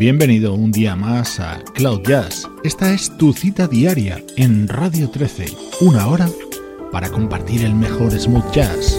Bienvenido un día más a Cloud Jazz. Esta es tu cita diaria en Radio 13, una hora para compartir el mejor smooth jazz.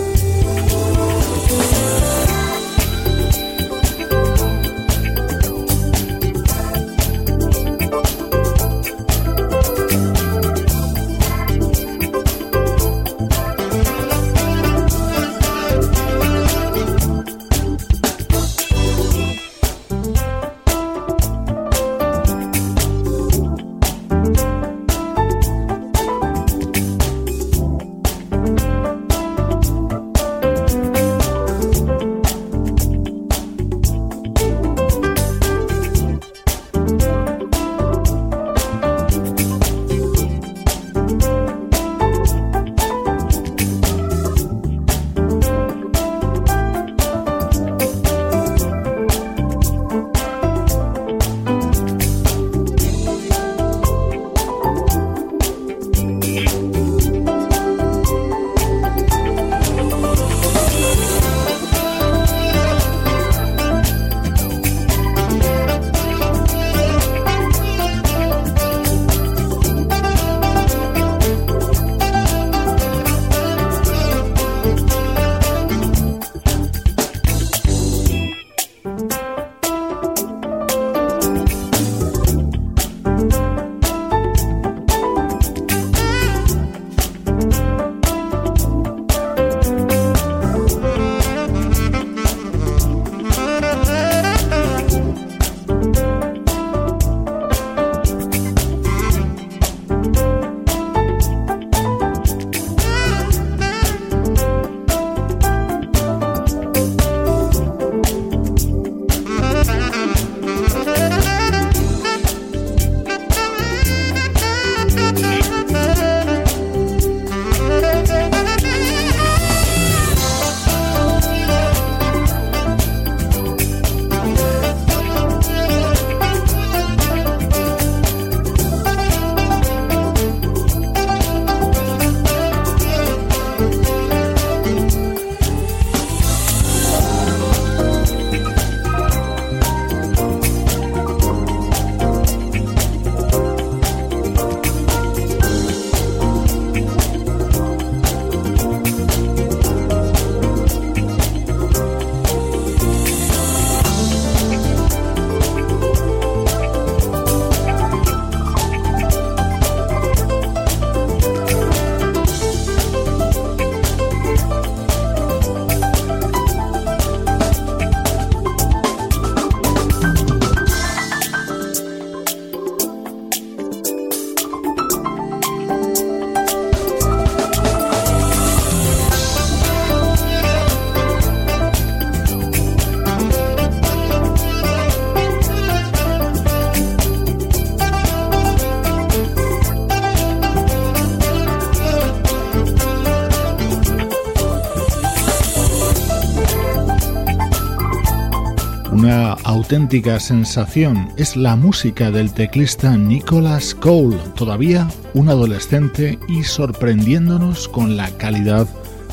Auténtica sensación es la música del teclista Nicholas Cole, todavía un adolescente y sorprendiéndonos con la calidad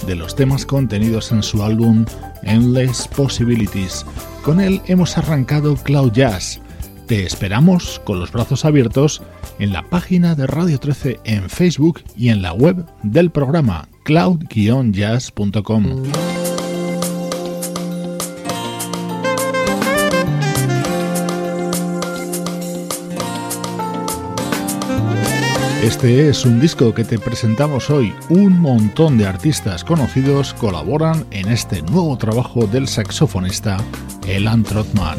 de los temas contenidos en su álbum Endless Possibilities. Con él hemos arrancado Cloud Jazz. Te esperamos con los brazos abiertos en la página de Radio 13 en Facebook y en la web del programa cloud-jazz.com. Este es un disco que te presentamos hoy. Un montón de artistas conocidos colaboran en este nuevo trabajo del saxofonista Elan Trotman.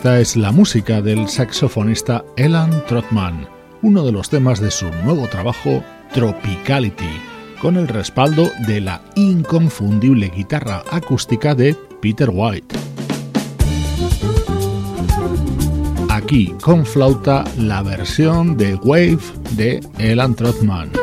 Esta es la música del saxofonista Elan Trotman, uno de los temas de su nuevo trabajo Tropicality, con el respaldo de la inconfundible guitarra acústica de Peter White. Aquí con flauta la versión de Wave de Elan Trotman.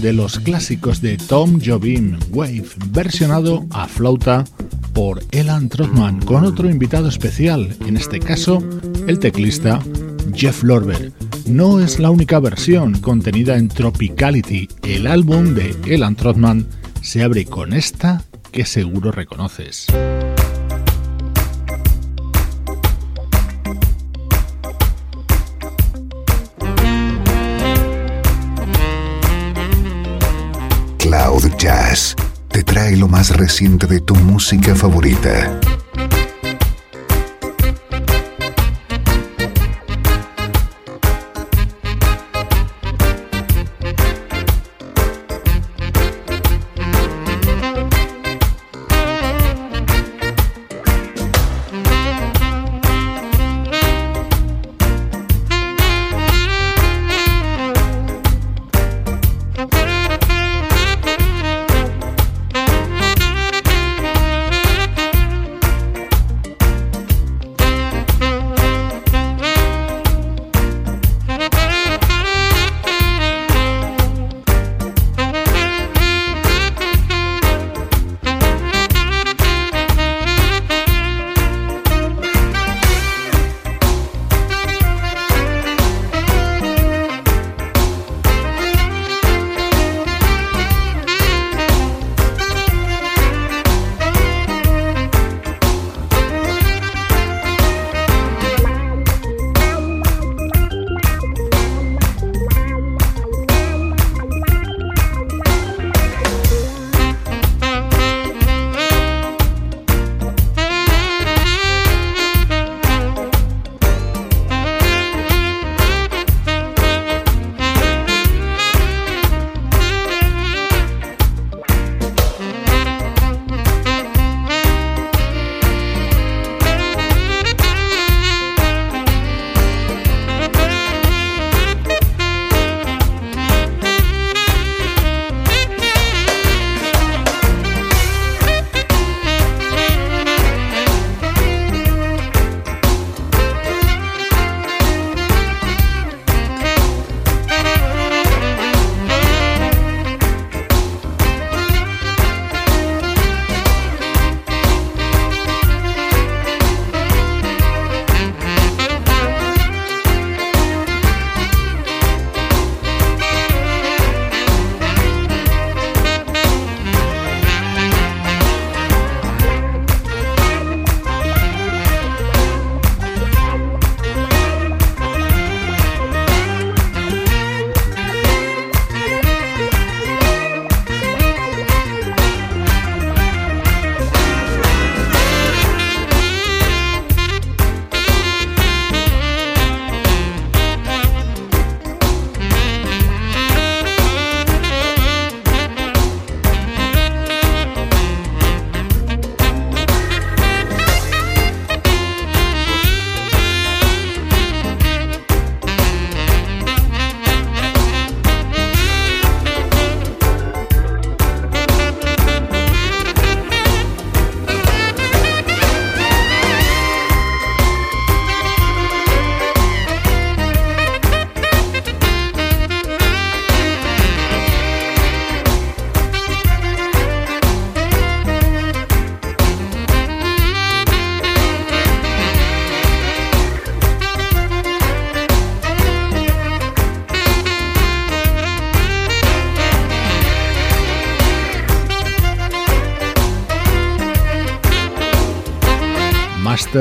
De los clásicos de Tom Jobim, Wave, versionado a flauta por Elan Trotman, con otro invitado especial, en este caso el teclista Jeff Lorber. No es la única versión contenida en Tropicality, el álbum de Elan Trotman se abre con esta que seguro reconoces. Te trae lo más reciente de tu música favorita.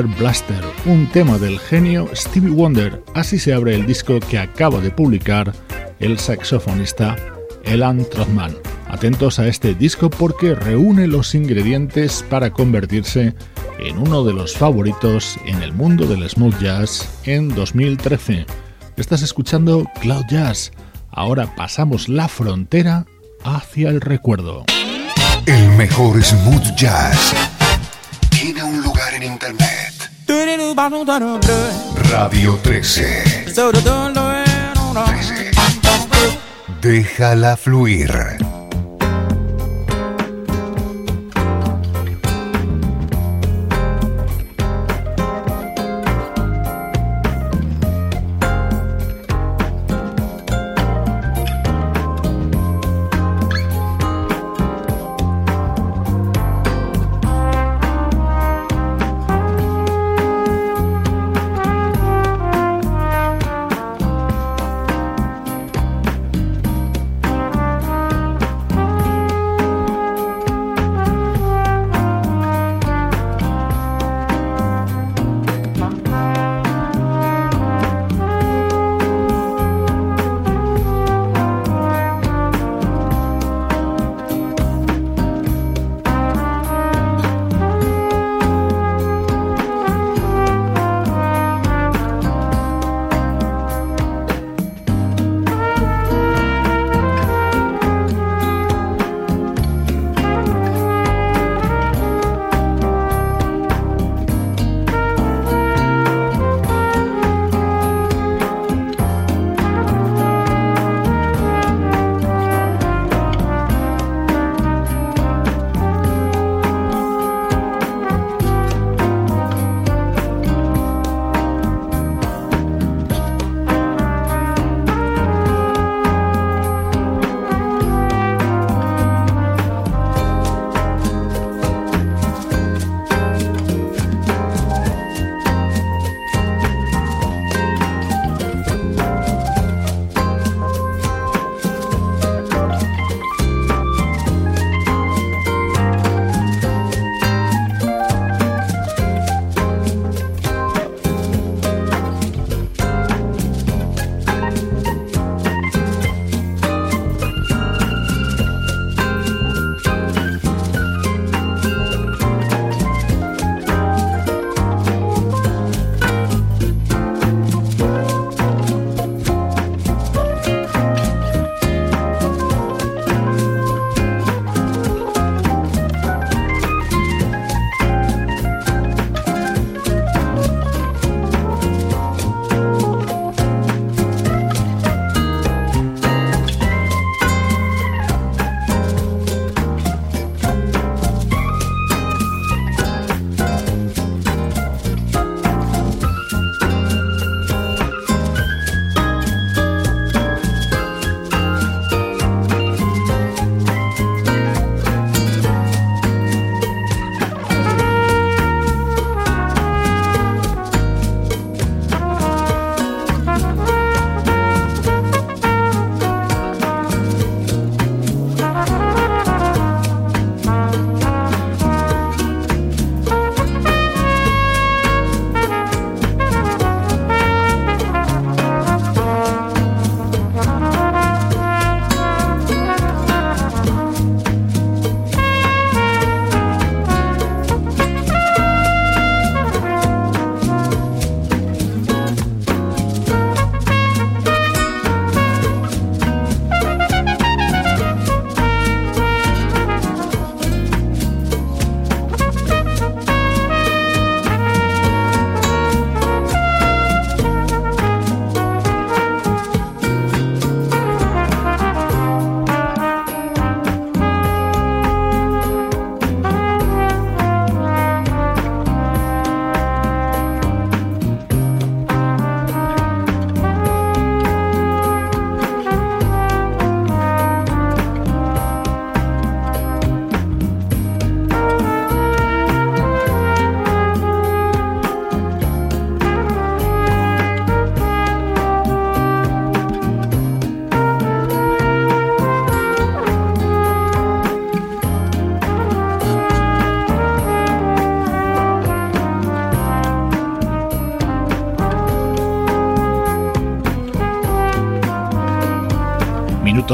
Blaster, un tema del genio Stevie Wonder. Así se abre el disco que acaba de publicar el saxofonista Elan Trotman. Atentos a este disco porque reúne los ingredientes para convertirse en uno de los favoritos en el mundo del smooth jazz en 2013. Estás escuchando Cloud Jazz. Ahora pasamos la frontera hacia el recuerdo. El mejor smooth jazz tiene un lugar en internet. Radio 13. 13. Déjala fluir.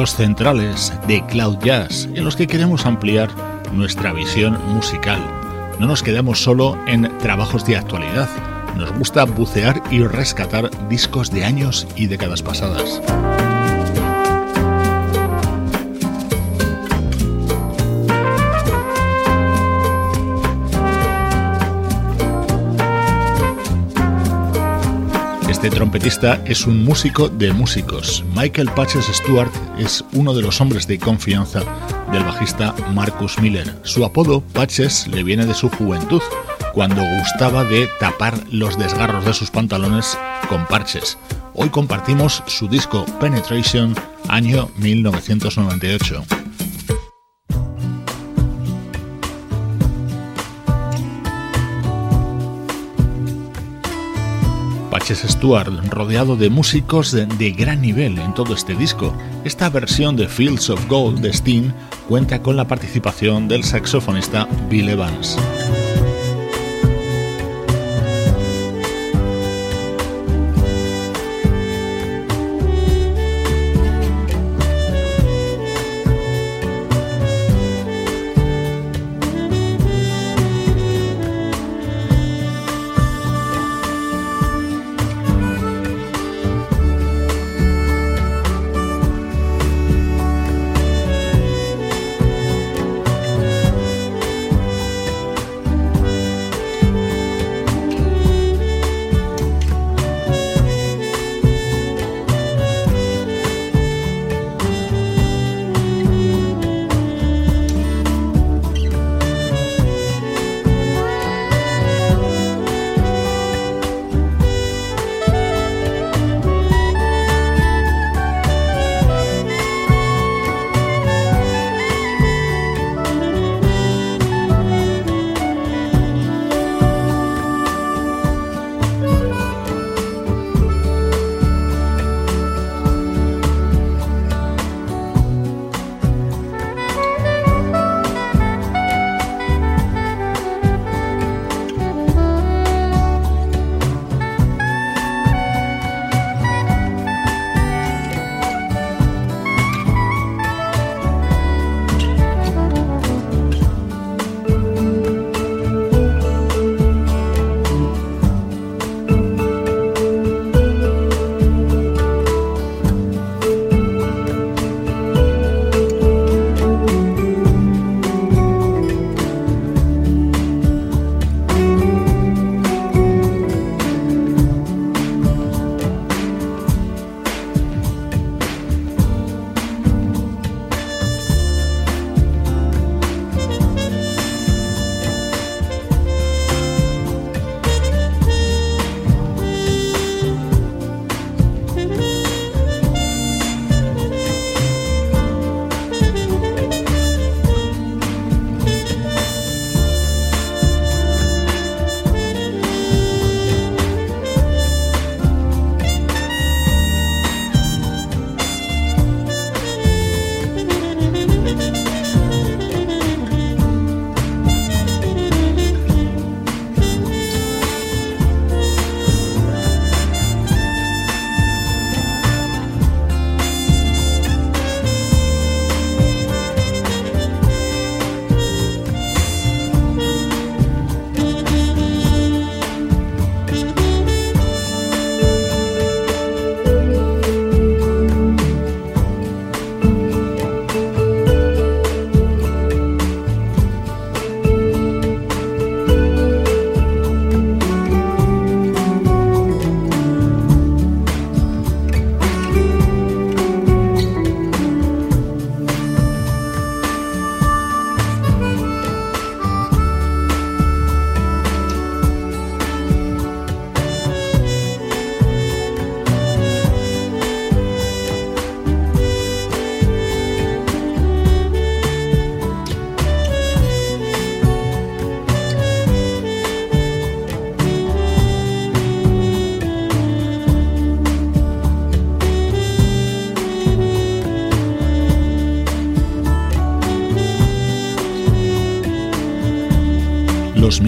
Minutos centrales de Cloud Jazz en los que queremos ampliar nuestra visión musical. No nos quedamos solo en trabajos de actualidad, nos gusta bucear y rescatar discos de años y décadas pasadas. Trompetista es un músico de músicos. Michael Patches Stewart es uno de los hombres de confianza del bajista Marcus Miller. Su apodo, Patches, le viene de su juventud, cuando gustaba de tapar los desgarros de sus pantalones con parches. Hoy compartimos su disco Penetration, año 1998. Stewart, rodeado de músicos de, gran nivel en todo este disco. Esta versión de Fields of Gold de Steen cuenta con la participación del saxofonista Bill Evans.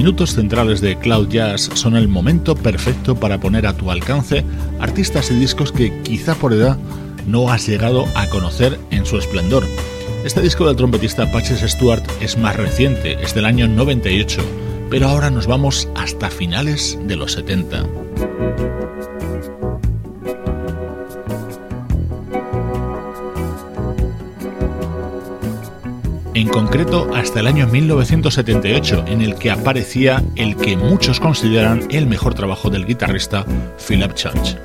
Minutos centrales de Cloud Jazz son el momento perfecto para poner a tu alcance artistas y discos que quizá por edad no has llegado a conocer en su esplendor. Este disco del trompetista Patches Stewart es más reciente, es del año 98, pero ahora nos vamos hasta finales de los 70. Concreto hasta el año 1978, en el que aparecía el que muchos consideran el mejor trabajo del guitarrista Philip Church.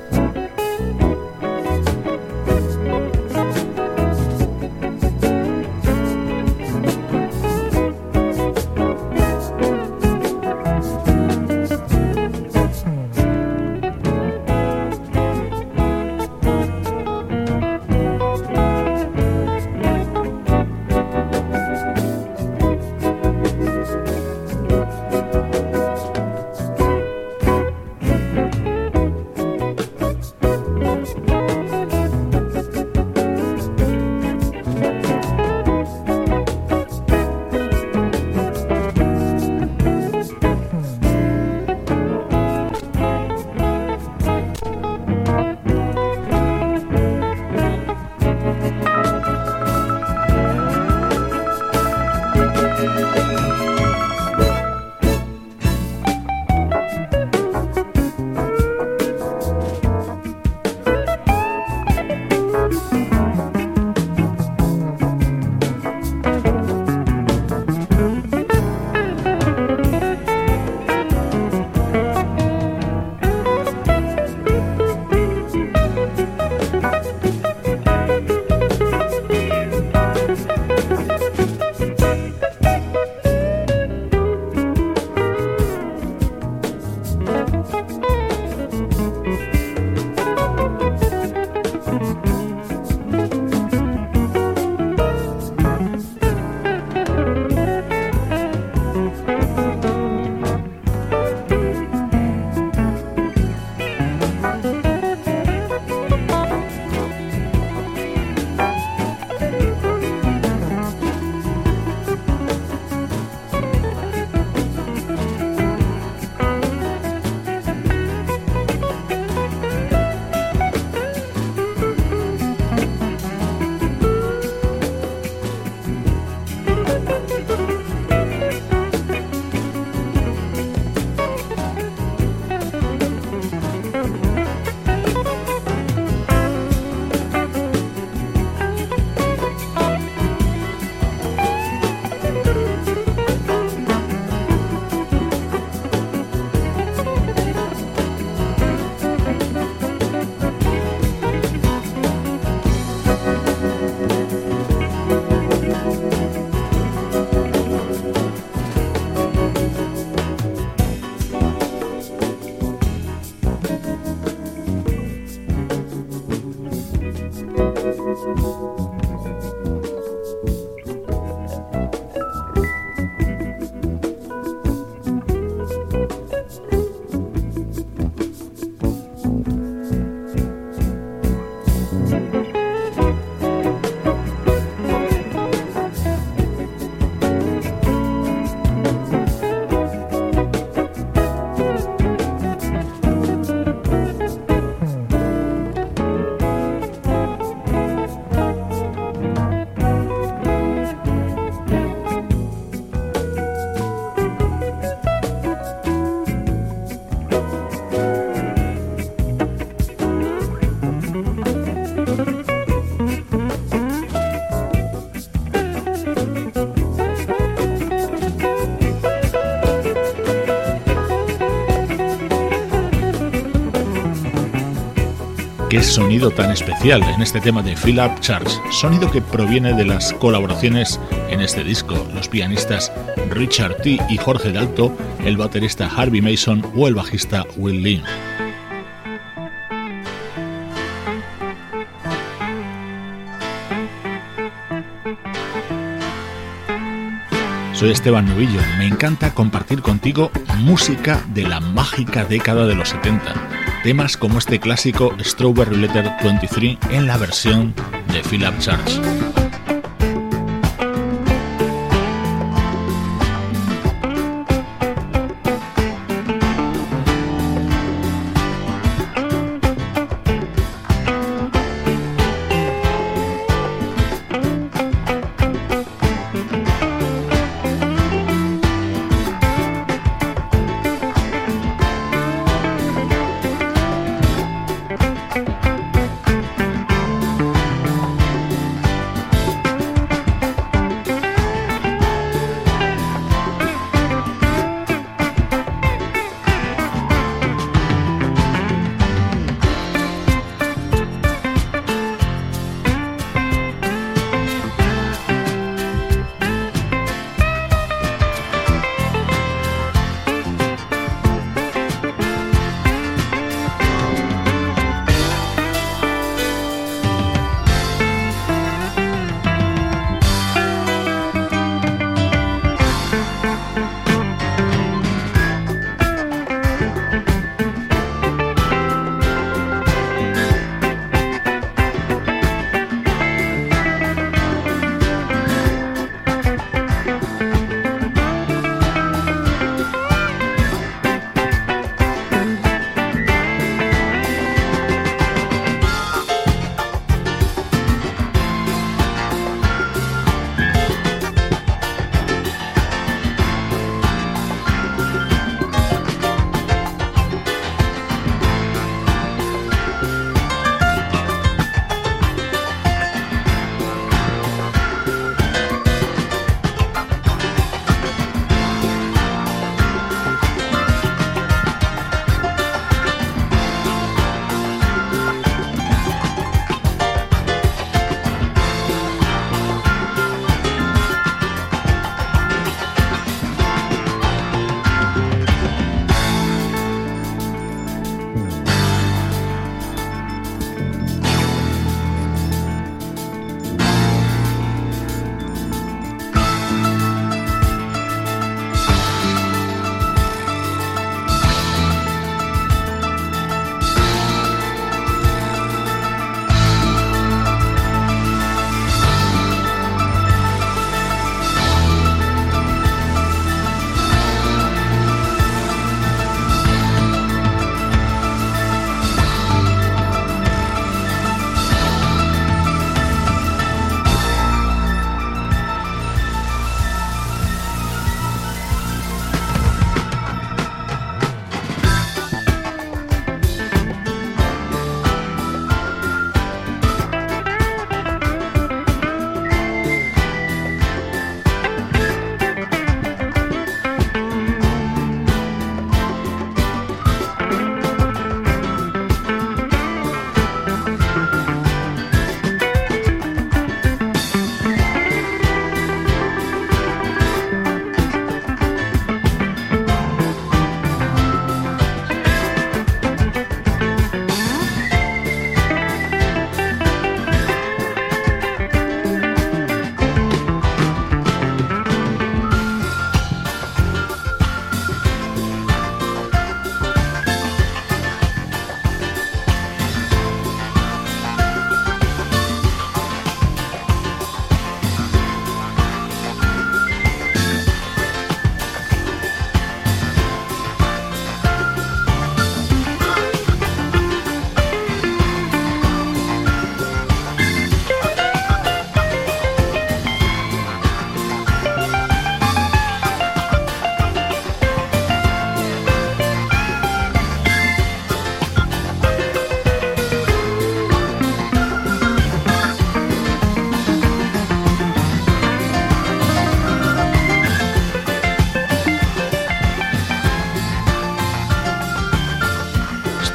Qué sonido tan especial en este tema de Philip Charles, sonido que proviene de las colaboraciones en este disco, los pianistas Richard T. y Jorge Dalto, el baterista Harvey Mason o el bajista Will Lynn. Soy Esteban Novillo, me encanta compartir contigo música de la mágica década de los 70 temas como este clásico Strawberry Letter 23 en la versión de Philip Charles.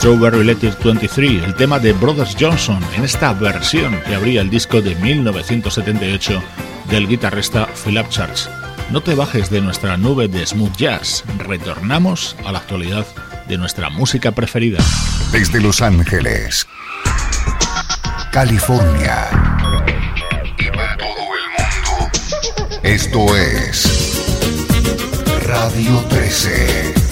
Strawberry Letter 23, el tema de Brothers Johnson en esta versión que abría el disco de 1978 del guitarrista Philip Church. No te bajes de nuestra nube de smooth jazz, retornamos a la actualidad de nuestra música preferida. Desde Los Ángeles, California y para todo el mundo, esto es Radio 13.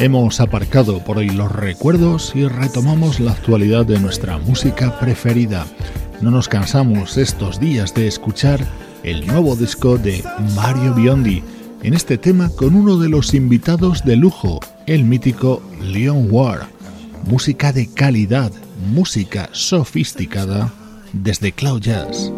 Hemos aparcado por hoy los recuerdos y retomamos la actualidad de nuestra música preferida. No nos cansamos estos días de escuchar el nuevo disco de Mario Biondi, en este tema con uno de los invitados de lujo, el mítico Leon Ward. Música de calidad, música sofisticada desde Cloud Jazz.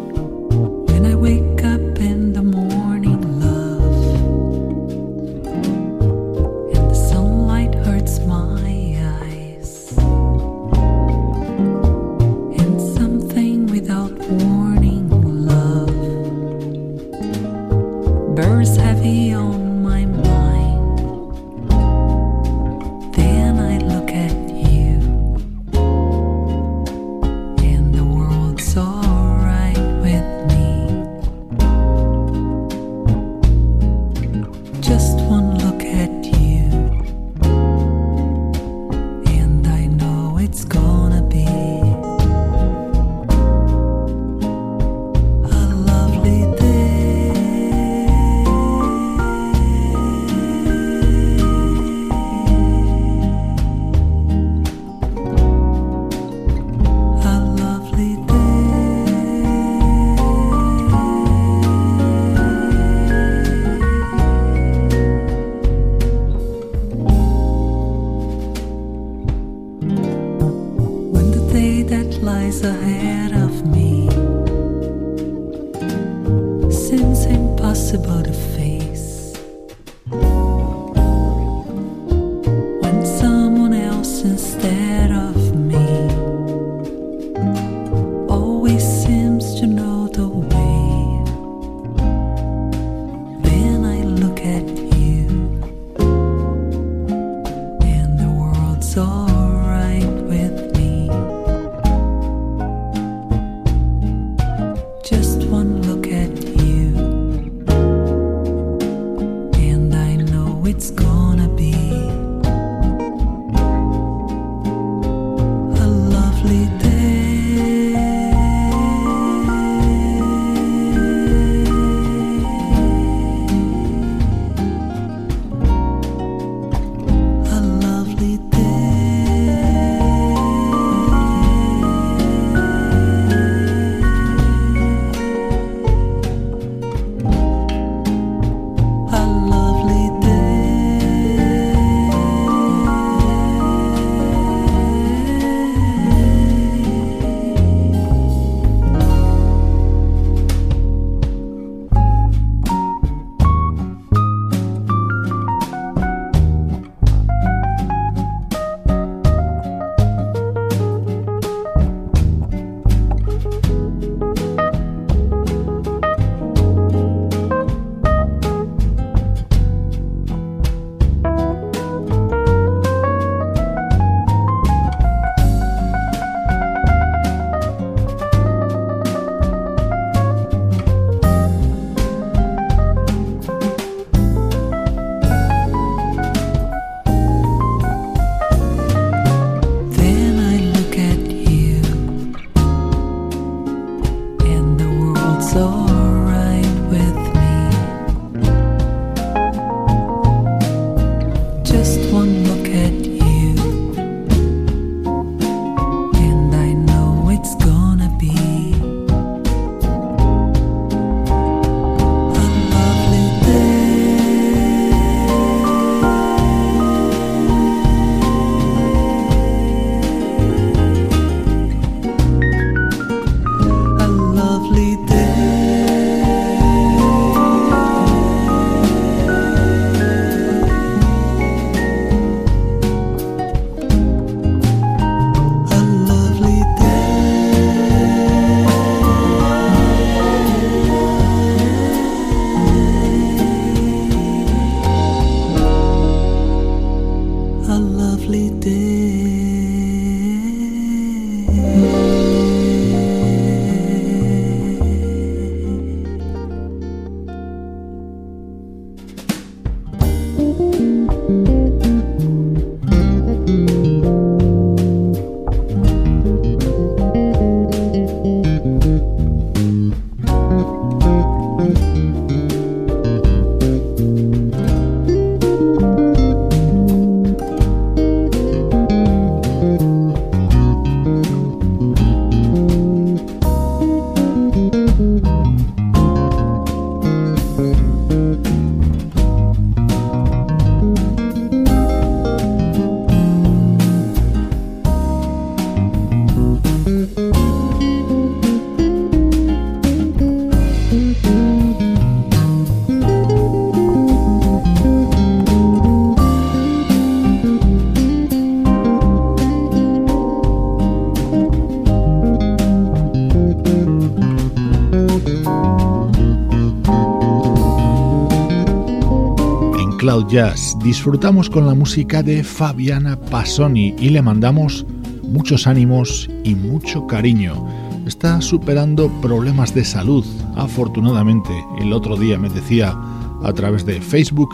Cloud Jazz. Disfrutamos con la música de Fabiana Passoni y le mandamos muchos ánimos y mucho cariño. Está superando problemas de salud. Afortunadamente, el otro día me decía a través de Facebook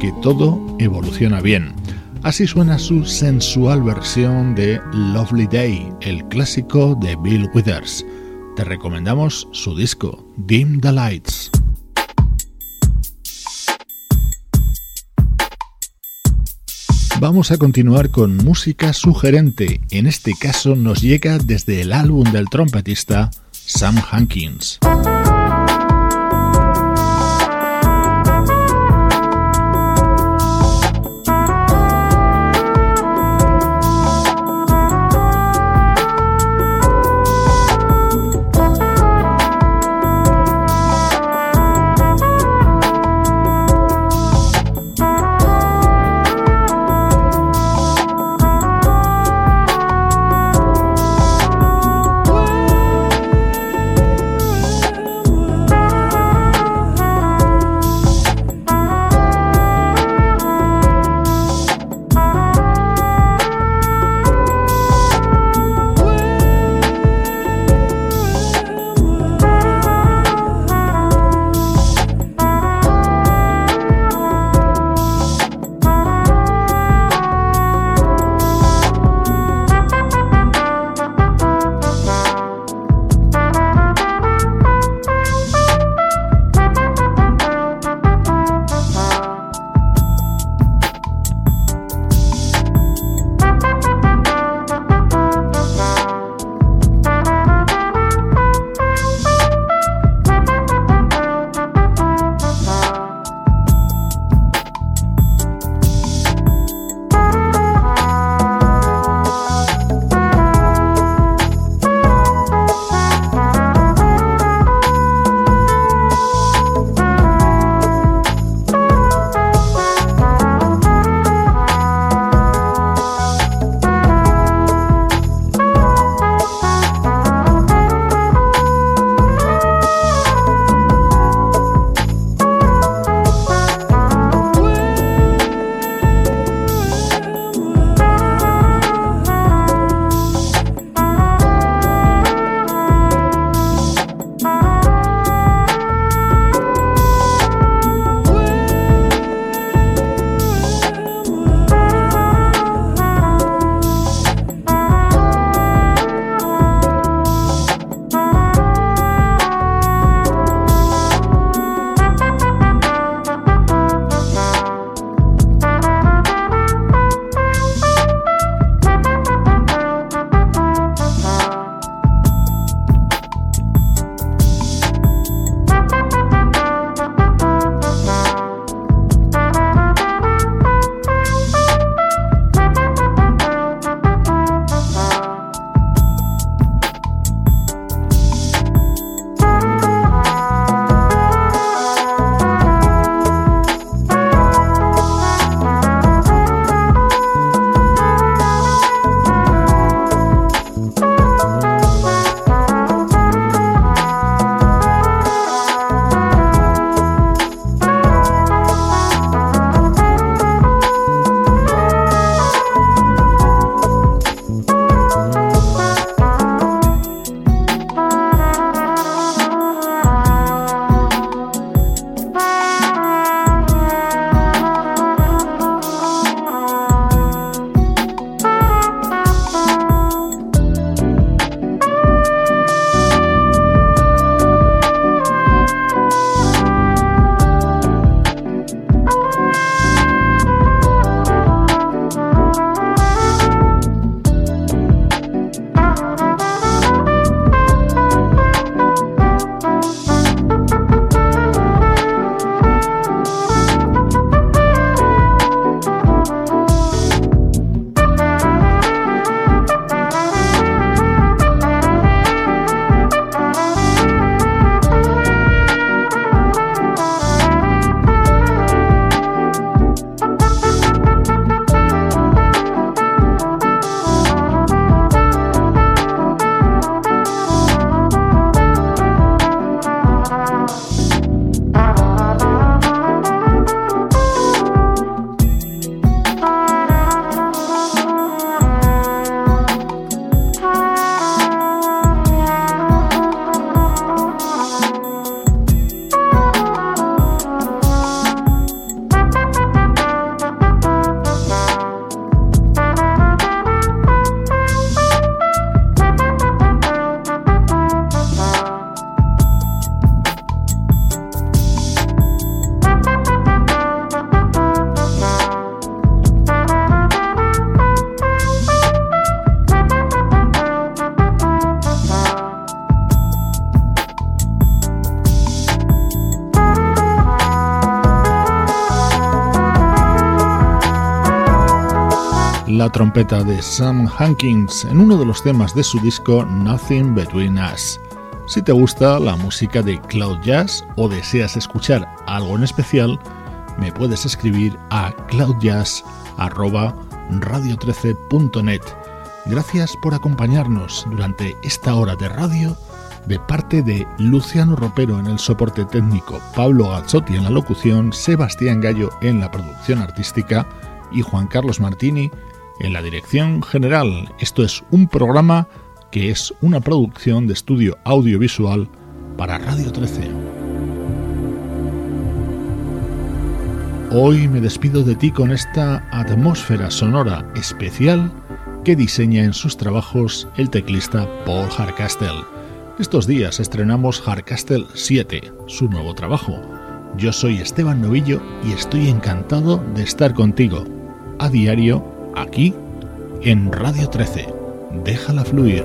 que todo evoluciona bien. Así suena su sensual versión de Lovely Day, el clásico de Bill Withers. Te recomendamos su disco, Dim the Lights. Vamos a continuar con música sugerente. En este caso nos llega desde el álbum del trompetista Sam Hankins. Trompeta de Sam Hankins en uno de los temas de su disco Nothing Between Us. Si te gusta la música de Cloud Jazz o deseas escuchar algo en especial, me puedes escribir a cloudjazz.radio13.net. Gracias por acompañarnos durante esta hora de radio de parte de Luciano Ropero en el soporte técnico, Pablo Gazzotti en la locución, Sebastián Gallo en la producción artística y Juan Carlos Martini en la dirección general. Esto es un programa que es una producción de estudio audiovisual para Radio 13. Hoy me despido de ti con esta atmósfera sonora especial que diseña en sus trabajos el teclista Paul Harcastle. Estos días estrenamos Hardcastle 7, su nuevo trabajo. Yo soy Esteban Novillo y estoy encantado de estar contigo, a diario, aquí, en Radio 13. Déjala fluir.